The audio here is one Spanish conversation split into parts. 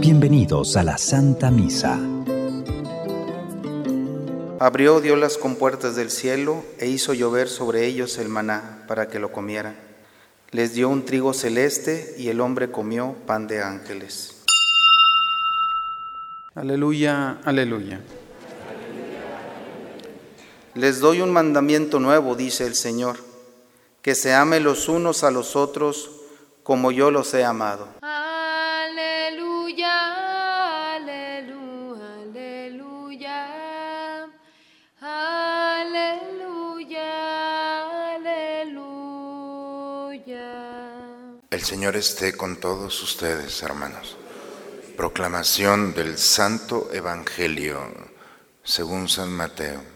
Bienvenidos a la Santa Misa. Abrió Dios las compuertas del cielo e hizo llover sobre ellos el maná para que lo comieran. Les dio un trigo celeste y el hombre comió pan de ángeles. Aleluya, aleluya. Les doy un mandamiento nuevo, dice el Señor, que se ame los unos a los otros como yo los he amado. El Señor esté con todos ustedes, hermanos. Proclamación del Santo Evangelio según San Mateo.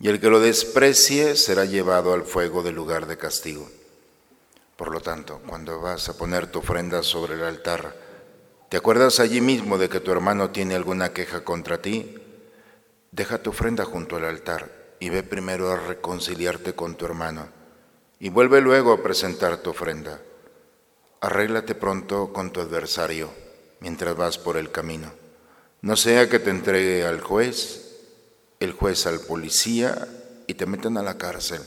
y el que lo desprecie será llevado al fuego del lugar de castigo. Por lo tanto, cuando vas a poner tu ofrenda sobre el altar, ¿te acuerdas allí mismo de que tu hermano tiene alguna queja contra ti? Deja tu ofrenda junto al altar y ve primero a reconciliarte con tu hermano y vuelve luego a presentar tu ofrenda. Arréglate pronto con tu adversario mientras vas por el camino. No sea que te entregue al juez, el juez al policía y te metan a la cárcel.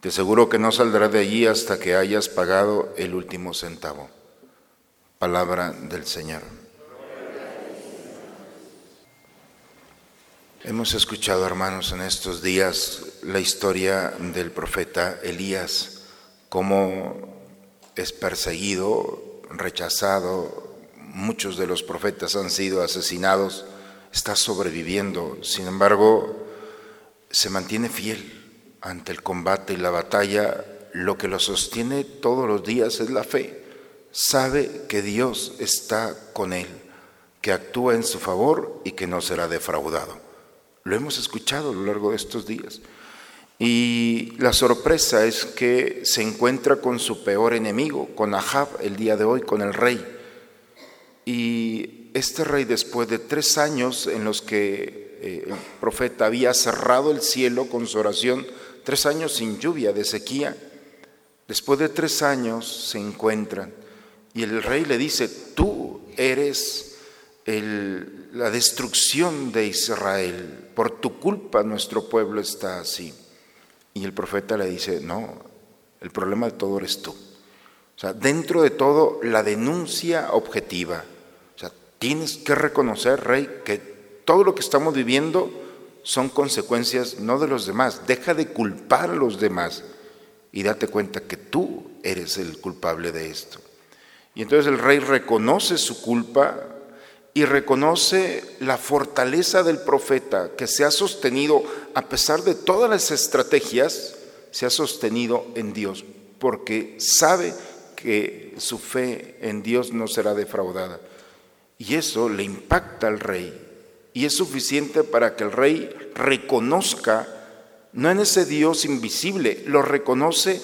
Te aseguro que no saldrás de allí hasta que hayas pagado el último centavo. Palabra del Señor. Hemos escuchado, hermanos, en estos días la historia del profeta Elías, cómo es perseguido, rechazado, muchos de los profetas han sido asesinados, está sobreviviendo, sin embargo, se mantiene fiel ante el combate y la batalla, lo que lo sostiene todos los días es la fe, sabe que Dios está con él, que actúa en su favor y que no será defraudado. Lo hemos escuchado a lo largo de estos días. Y la sorpresa es que se encuentra con su peor enemigo, con Ahab el día de hoy, con el rey. Y este rey, después de tres años en los que eh, el profeta había cerrado el cielo con su oración, tres años sin lluvia, de sequía, después de tres años se encuentran. Y el rey le dice, tú eres la destrucción de Israel. Por tu culpa nuestro pueblo está así. Y el profeta le dice, no, el problema de todo eres tú. O sea, dentro de todo, la denuncia objetiva. Tienes que reconocer, rey, que todo lo que estamos viviendo son consecuencias no de los demás. Deja de culpar a los demás y date cuenta que tú eres el culpable de esto. Y entonces el rey reconoce su culpa, y reconoce la fortaleza del profeta que se ha sostenido, a pesar de todas las estrategias, se ha sostenido en Dios, porque sabe que su fe en Dios no será defraudada. Y eso le impacta al rey. Y es suficiente para que el rey reconozca, no en ese Dios invisible, lo reconoce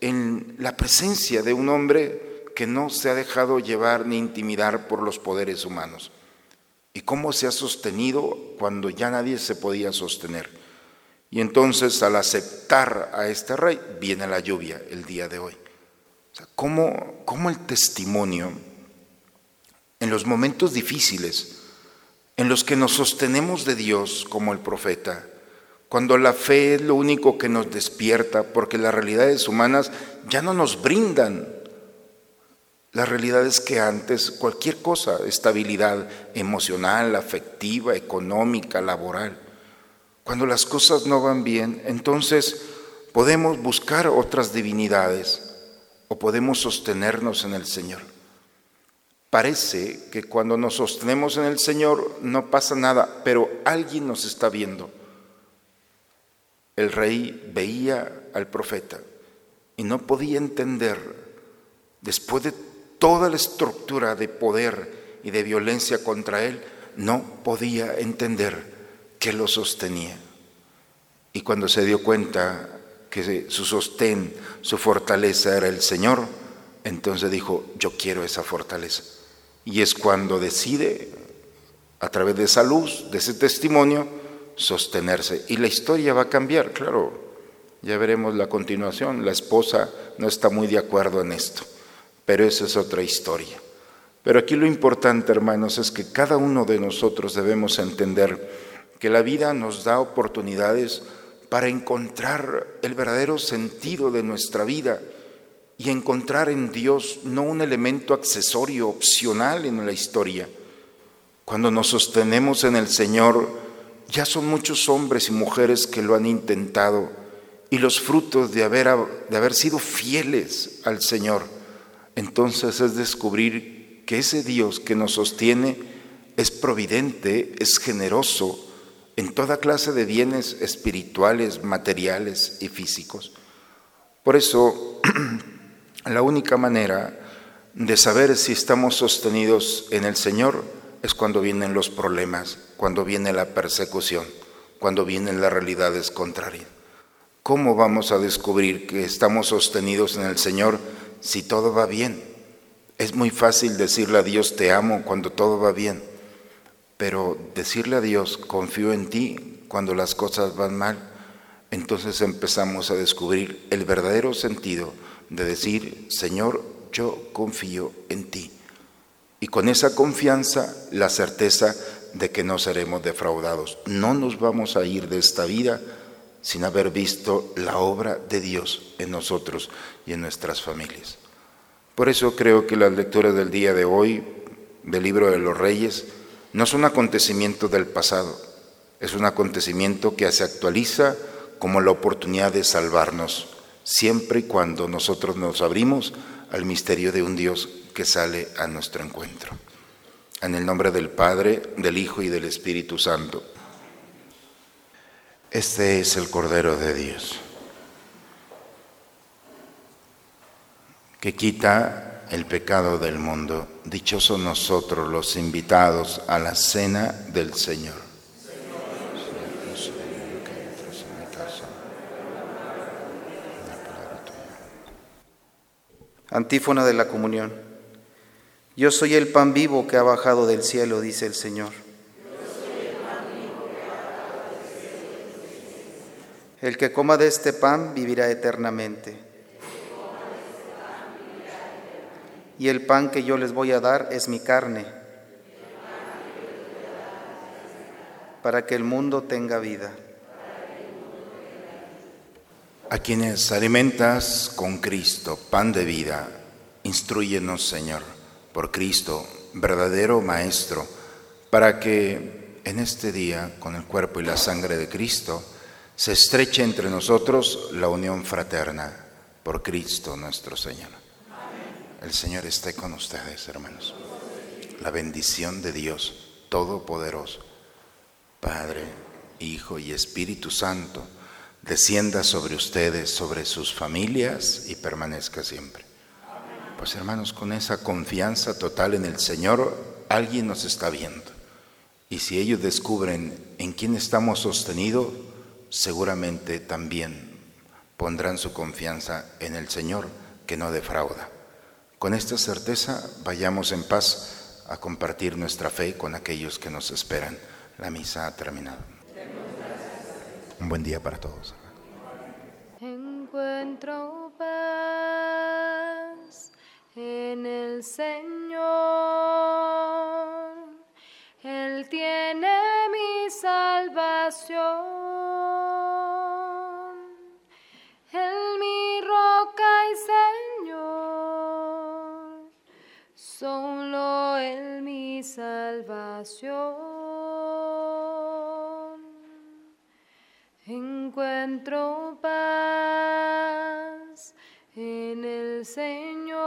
en la presencia de un hombre que no se ha dejado llevar ni intimidar por los poderes humanos. ¿Y cómo se ha sostenido cuando ya nadie se podía sostener? Y entonces al aceptar a este rey viene la lluvia el día de hoy. ¿cómo, ¿Cómo el testimonio en los momentos difíciles, en los que nos sostenemos de Dios como el profeta, cuando la fe es lo único que nos despierta, porque las realidades humanas ya no nos brindan la realidad es que antes cualquier cosa, estabilidad emocional, afectiva, económica, laboral, cuando las cosas no van bien, entonces podemos buscar otras divinidades o podemos sostenernos en el Señor. Parece que cuando nos sostenemos en el Señor no pasa nada, pero alguien nos está viendo. El rey veía al profeta y no podía entender, después de toda la estructura de poder y de violencia contra él, no podía entender qué lo sostenía. Y cuando se dio cuenta que su sostén, su fortaleza era el Señor, entonces dijo, yo quiero esa fortaleza. Y es cuando decide, a través de esa luz, de ese testimonio, sostenerse. Y la historia va a cambiar, claro. Ya veremos la continuación. La esposa no está muy de acuerdo en esto, pero esa es otra historia. Pero aquí lo importante, hermanos, es que cada uno de nosotros debemos entender que la vida nos da oportunidades para encontrar el verdadero sentido de nuestra vida y encontrar en Dios no un elemento accesorio, opcional en la historia. Cuando nos sostenemos en el Señor, ya son muchos hombres y mujeres que lo han intentado y los frutos de haber, de haber sido fieles al Señor. Entonces es descubrir que ese Dios que nos sostiene es providente, es generoso en toda clase de bienes espirituales, materiales y físicos. Por eso, la única manera de saber si estamos sostenidos en el Señor es cuando vienen los problemas, cuando viene la persecución, cuando vienen las realidades contrarias. ¿Cómo vamos a descubrir que estamos sostenidos en el Señor si todo va bien? Es muy fácil decirle a Dios te amo cuando todo va bien, pero decirle a Dios confío en ti cuando las cosas van mal, entonces empezamos a descubrir el verdadero sentido de decir, Señor, yo confío en ti. Y con esa confianza, la certeza de que no seremos defraudados. No nos vamos a ir de esta vida sin haber visto la obra de Dios en nosotros y en nuestras familias. Por eso creo que las lecturas del día de hoy del libro de los reyes no es un acontecimiento del pasado, es un acontecimiento que se actualiza como la oportunidad de salvarnos, siempre y cuando nosotros nos abrimos al misterio de un Dios que sale a nuestro encuentro. En el nombre del Padre, del Hijo y del Espíritu Santo. Este es el Cordero de Dios, que quita el pecado del mundo. Dichosos nosotros los invitados a la cena del Señor. Antífona de la comunión. Yo soy el pan vivo que ha bajado del cielo, dice el Señor. El que coma de este pan vivirá eternamente. Y el pan que yo les voy a dar es mi carne, para que el mundo tenga vida. A quienes alimentas con Cristo, pan de vida, instruyenos, Señor, por Cristo, verdadero Maestro, para que en este día, con el cuerpo y la sangre de Cristo, se estreche entre nosotros la unión fraterna por Cristo nuestro Señor. El Señor esté con ustedes, hermanos. La bendición de Dios Todopoderoso, Padre, Hijo y Espíritu Santo, descienda sobre ustedes, sobre sus familias y permanezca siempre. Pues hermanos, con esa confianza total en el Señor, alguien nos está viendo. Y si ellos descubren en quién estamos sostenidos, seguramente también pondrán su confianza en el Señor que no defrauda. Con esta certeza vayamos en paz a compartir nuestra fe con aquellos que nos esperan. La misa ha terminado. Un buen día para todos. Encuentro paz en el Señor. Él tiene mi salvación. encuentro en el Señor.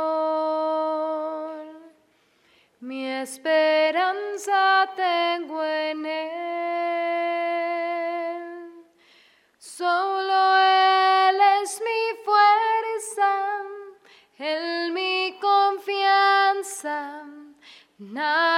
Mi esperanza tengo en Él. Solo Él es mi fuerza, Él mi confianza. Nada